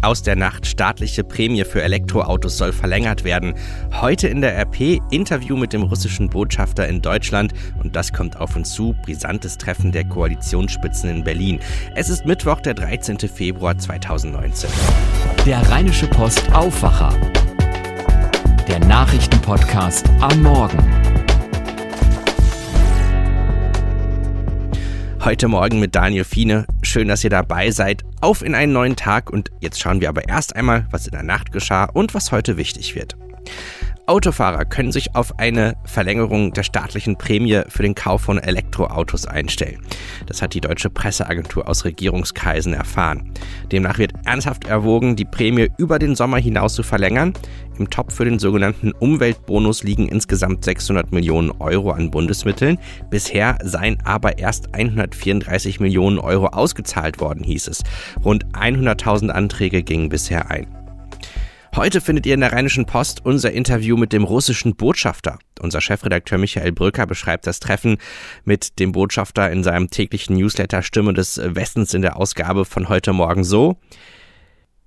Aus der Nacht staatliche Prämie für Elektroautos soll verlängert werden. Heute in der RP Interview mit dem russischen Botschafter in Deutschland und das kommt auf uns zu. Brisantes Treffen der Koalitionsspitzen in Berlin. Es ist Mittwoch, der 13. Februar 2019. Der Rheinische Post Aufwacher. Der Nachrichtenpodcast am Morgen. Heute Morgen mit Daniel Fiene. Schön, dass ihr dabei seid. Auf in einen neuen Tag und jetzt schauen wir aber erst einmal, was in der Nacht geschah und was heute wichtig wird. Autofahrer können sich auf eine Verlängerung der staatlichen Prämie für den Kauf von Elektroautos einstellen. Das hat die deutsche Presseagentur aus Regierungskreisen erfahren. Demnach wird ernsthaft erwogen, die Prämie über den Sommer hinaus zu verlängern. Im Topf für den sogenannten Umweltbonus liegen insgesamt 600 Millionen Euro an Bundesmitteln. Bisher seien aber erst 134 Millionen Euro ausgezahlt worden, hieß es. Rund 100.000 Anträge gingen bisher ein. Heute findet ihr in der Rheinischen Post unser Interview mit dem russischen Botschafter. Unser Chefredakteur Michael Brücker beschreibt das Treffen mit dem Botschafter in seinem täglichen Newsletter Stimme des Westens in der Ausgabe von heute Morgen so.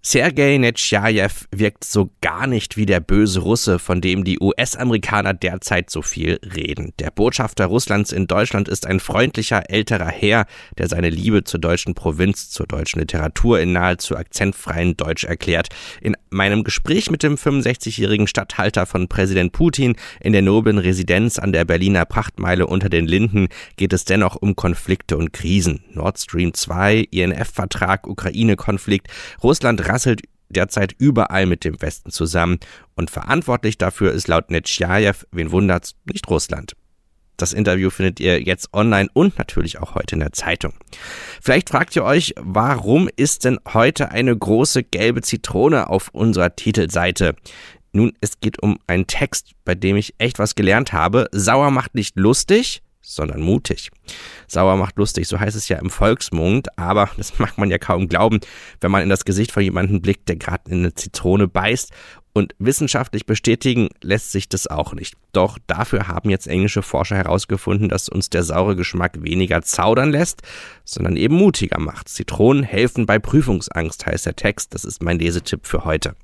Sergei Netschajew wirkt so gar nicht wie der böse Russe, von dem die US-Amerikaner derzeit so viel reden. Der Botschafter Russlands in Deutschland ist ein freundlicher älterer Herr, der seine Liebe zur deutschen Provinz, zur deutschen Literatur in nahezu akzentfreien Deutsch erklärt. In meinem Gespräch mit dem 65-jährigen Statthalter von Präsident Putin in der noblen Residenz an der Berliner Prachtmeile unter den Linden geht es dennoch um Konflikte und Krisen. Nord Stream 2, INF-Vertrag, Ukraine-Konflikt, Russland rasselt derzeit überall mit dem Westen zusammen und verantwortlich dafür ist laut Netschajew, wen wundert's, nicht Russland. Das Interview findet ihr jetzt online und natürlich auch heute in der Zeitung. Vielleicht fragt ihr euch, warum ist denn heute eine große gelbe Zitrone auf unserer Titelseite? Nun, es geht um einen Text, bei dem ich echt was gelernt habe. Sauer macht nicht lustig, sondern mutig. Sauer macht lustig, so heißt es ja im Volksmund, aber das mag man ja kaum glauben, wenn man in das Gesicht von jemandem blickt, der gerade in eine Zitrone beißt. Und wissenschaftlich bestätigen lässt sich das auch nicht. Doch dafür haben jetzt englische Forscher herausgefunden, dass uns der saure Geschmack weniger zaudern lässt, sondern eben mutiger macht. Zitronen helfen bei Prüfungsangst, heißt der Text. Das ist mein Lesetipp für heute.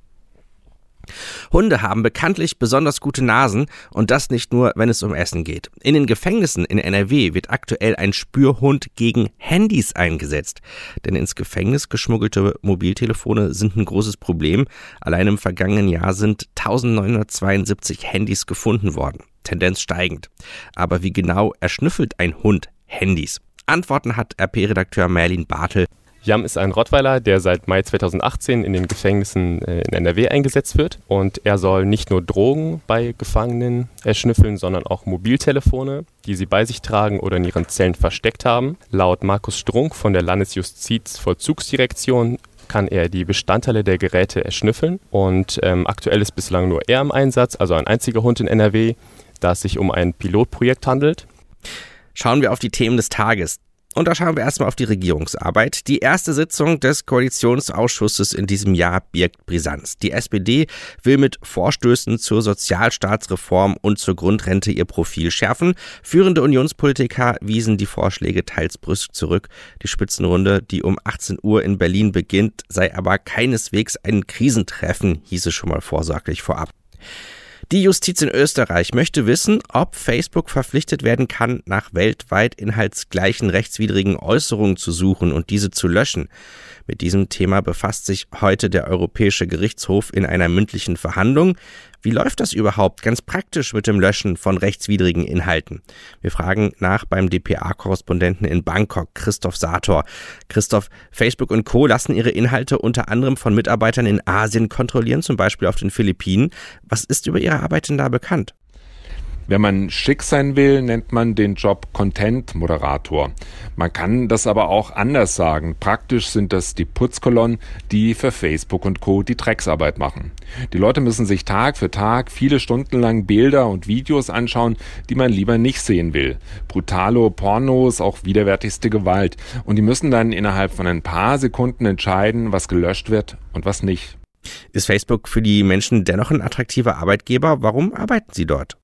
Hunde haben bekanntlich besonders gute Nasen und das nicht nur, wenn es um Essen geht. In den Gefängnissen in NRW wird aktuell ein Spürhund gegen Handys eingesetzt. Denn ins Gefängnis geschmuggelte Mobiltelefone sind ein großes Problem. Allein im vergangenen Jahr sind 1972 Handys gefunden worden. Tendenz steigend. Aber wie genau erschnüffelt ein Hund Handys? Antworten hat RP-Redakteur Merlin Bartel Jam ist ein Rottweiler, der seit Mai 2018 in den Gefängnissen äh, in NRW eingesetzt wird. Und er soll nicht nur Drogen bei Gefangenen erschnüffeln, sondern auch Mobiltelefone, die sie bei sich tragen oder in ihren Zellen versteckt haben. Laut Markus Strunk von der Landesjustizvollzugsdirektion kann er die Bestandteile der Geräte erschnüffeln. Und ähm, aktuell ist bislang nur er im Einsatz, also ein einziger Hund in NRW, da es sich um ein Pilotprojekt handelt. Schauen wir auf die Themen des Tages. Und da schauen wir erstmal auf die Regierungsarbeit. Die erste Sitzung des Koalitionsausschusses in diesem Jahr birgt Brisanz. Die SPD will mit Vorstößen zur Sozialstaatsreform und zur Grundrente ihr Profil schärfen. Führende Unionspolitiker wiesen die Vorschläge teils brüsk zurück. Die Spitzenrunde, die um 18 Uhr in Berlin beginnt, sei aber keineswegs ein Krisentreffen, hieß es schon mal vorsorglich vorab. Die Justiz in Österreich möchte wissen, ob Facebook verpflichtet werden kann, nach weltweit inhaltsgleichen rechtswidrigen Äußerungen zu suchen und diese zu löschen. Mit diesem Thema befasst sich heute der Europäische Gerichtshof in einer mündlichen Verhandlung. Wie läuft das überhaupt ganz praktisch mit dem Löschen von rechtswidrigen Inhalten? Wir fragen nach beim dpa-Korrespondenten in Bangkok, Christoph Sator. Christoph, Facebook und Co. lassen ihre Inhalte unter anderem von Mitarbeitern in Asien kontrollieren, zum Beispiel auf den Philippinen. Was ist über ihre Arbeit denn da bekannt? Wenn man schick sein will, nennt man den Job Content-Moderator. Man kann das aber auch anders sagen. Praktisch sind das die Putzkolonnen, die für Facebook und Co. die Drecksarbeit machen. Die Leute müssen sich Tag für Tag viele Stunden lang Bilder und Videos anschauen, die man lieber nicht sehen will. Brutalo Pornos, auch widerwärtigste Gewalt. Und die müssen dann innerhalb von ein paar Sekunden entscheiden, was gelöscht wird und was nicht. Ist Facebook für die Menschen dennoch ein attraktiver Arbeitgeber? Warum arbeiten sie dort?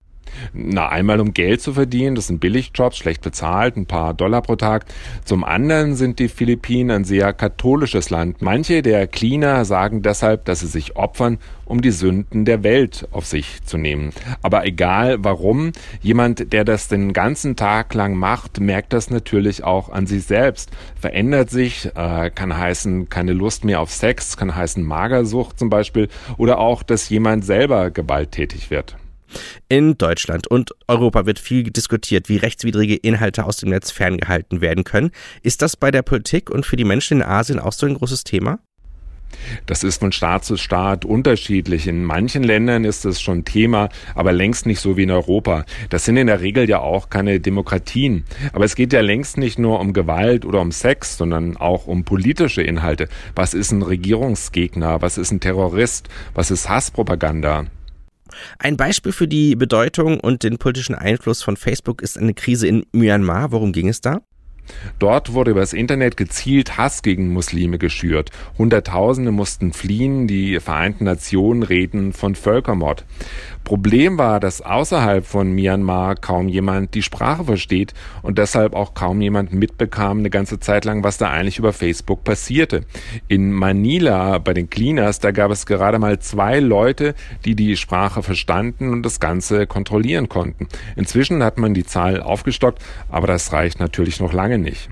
Na, einmal um Geld zu verdienen, das sind Billigjobs, schlecht bezahlt, ein paar Dollar pro Tag. Zum anderen sind die Philippinen ein sehr katholisches Land. Manche der Cleaner sagen deshalb, dass sie sich opfern, um die Sünden der Welt auf sich zu nehmen. Aber egal warum, jemand, der das den ganzen Tag lang macht, merkt das natürlich auch an sich selbst. Verändert sich, äh, kann heißen, keine Lust mehr auf Sex, kann heißen Magersucht zum Beispiel oder auch, dass jemand selber gewalttätig wird. In Deutschland und Europa wird viel diskutiert, wie rechtswidrige Inhalte aus dem Netz ferngehalten werden können. Ist das bei der Politik und für die Menschen in Asien auch so ein großes Thema? Das ist von Staat zu Staat unterschiedlich. In manchen Ländern ist es schon Thema, aber längst nicht so wie in Europa. Das sind in der Regel ja auch keine Demokratien. Aber es geht ja längst nicht nur um Gewalt oder um Sex, sondern auch um politische Inhalte. Was ist ein Regierungsgegner? Was ist ein Terrorist? Was ist Hasspropaganda? Ein Beispiel für die Bedeutung und den politischen Einfluss von Facebook ist eine Krise in Myanmar. Worum ging es da? Dort wurde übers Internet gezielt Hass gegen Muslime geschürt. Hunderttausende mussten fliehen, die Vereinten Nationen reden von Völkermord. Problem war, dass außerhalb von Myanmar kaum jemand die Sprache versteht und deshalb auch kaum jemand mitbekam eine ganze Zeit lang, was da eigentlich über Facebook passierte. In Manila bei den Cleaners, da gab es gerade mal zwei Leute, die die Sprache verstanden und das Ganze kontrollieren konnten. Inzwischen hat man die Zahl aufgestockt, aber das reicht natürlich noch lange nicht.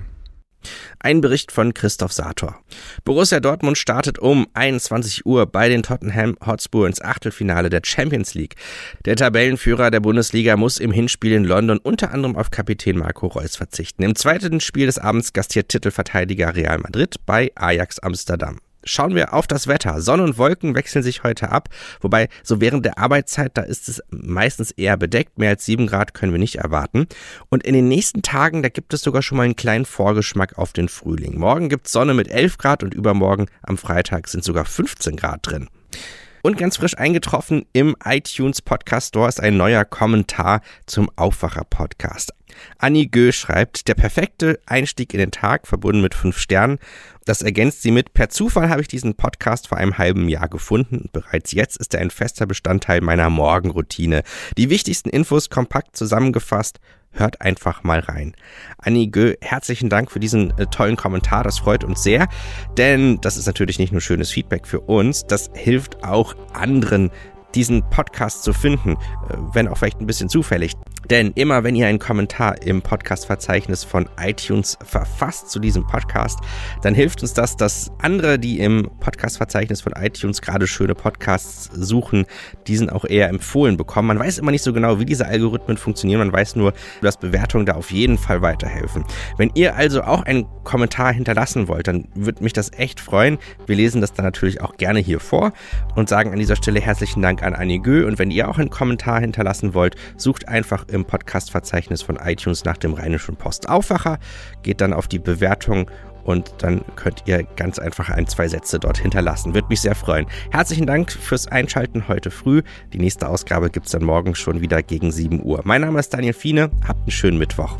Ein Bericht von Christoph Sator. Borussia Dortmund startet um 21 Uhr bei den Tottenham Hotspur ins Achtelfinale der Champions League. Der Tabellenführer der Bundesliga muss im Hinspiel in London unter anderem auf Kapitän Marco Reus verzichten. Im zweiten Spiel des Abends gastiert Titelverteidiger Real Madrid bei Ajax Amsterdam. Schauen wir auf das Wetter. Sonne und Wolken wechseln sich heute ab, wobei so während der Arbeitszeit, da ist es meistens eher bedeckt. Mehr als sieben Grad können wir nicht erwarten. Und in den nächsten Tagen, da gibt es sogar schon mal einen kleinen Vorgeschmack auf den Frühling. Morgen gibt es Sonne mit 11 Grad und übermorgen am Freitag sind sogar 15 Grad drin. Und ganz frisch eingetroffen im iTunes Podcast Store ist ein neuer Kommentar zum Aufwacher Podcast. Annie Gö schreibt, der perfekte Einstieg in den Tag, verbunden mit fünf Sternen. Das ergänzt sie mit, per Zufall habe ich diesen Podcast vor einem halben Jahr gefunden. Bereits jetzt ist er ein fester Bestandteil meiner Morgenroutine. Die wichtigsten Infos kompakt zusammengefasst hört einfach mal rein. Annie Gö, herzlichen Dank für diesen äh, tollen Kommentar, das freut uns sehr, denn das ist natürlich nicht nur schönes Feedback für uns, das hilft auch anderen, diesen Podcast zu finden, äh, wenn auch vielleicht ein bisschen zufällig. Denn immer wenn ihr einen Kommentar im Podcast-Verzeichnis von iTunes verfasst zu diesem Podcast, dann hilft uns das, dass andere, die im Podcast-Verzeichnis von iTunes gerade schöne Podcasts suchen, diesen auch eher empfohlen bekommen. Man weiß immer nicht so genau, wie diese Algorithmen funktionieren. Man weiß nur, dass Bewertungen da auf jeden Fall weiterhelfen. Wenn ihr also auch einen Kommentar hinterlassen wollt, dann würde mich das echt freuen. Wir lesen das dann natürlich auch gerne hier vor und sagen an dieser Stelle herzlichen Dank an Annie Gö. Und wenn ihr auch einen Kommentar hinterlassen wollt, sucht einfach im Podcast-Verzeichnis von iTunes nach dem Rheinischen Post Aufwacher, geht dann auf die Bewertung und dann könnt ihr ganz einfach ein, zwei Sätze dort hinterlassen. Würde mich sehr freuen. Herzlichen Dank fürs Einschalten heute früh. Die nächste Ausgabe gibt es dann morgen schon wieder gegen 7 Uhr. Mein Name ist Daniel Fiene. Habt einen schönen Mittwoch.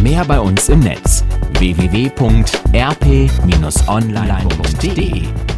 Mehr bei uns im Netz www.rp-online.de